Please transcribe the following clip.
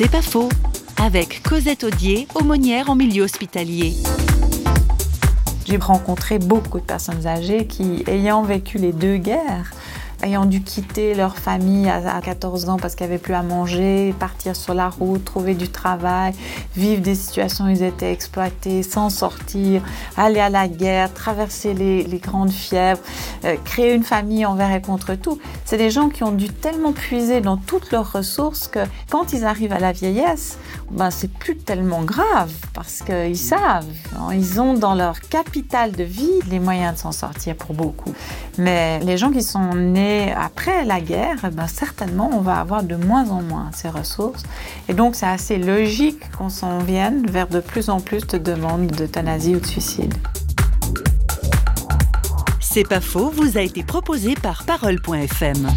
C'est pas faux. Avec Cosette Audier, aumônière en milieu hospitalier. J'ai rencontré beaucoup de personnes âgées qui, ayant vécu les deux guerres, ayant dû quitter leur famille à 14 ans parce qu'il n'y avait plus à manger, partir sur la route, trouver du travail, vivre des situations où ils étaient exploités, s'en sortir, aller à la guerre, traverser les, grandes fièvres, euh, créer une famille envers et contre tout. C'est des gens qui ont dû tellement puiser dans toutes leurs ressources que quand ils arrivent à la vieillesse, ben, c'est plus tellement grave parce qu'ils savent, hein, ils ont dans leur capital de vie les moyens de s'en sortir pour beaucoup. Mais les gens qui sont nés après la guerre, eh ben, certainement on va avoir de moins en moins ces ressources. Et donc c'est assez logique qu'on s'en vienne vers de plus en plus de demandes d'euthanasie ou de suicide. C'est pas faux, vous a été proposé par Parole.fm.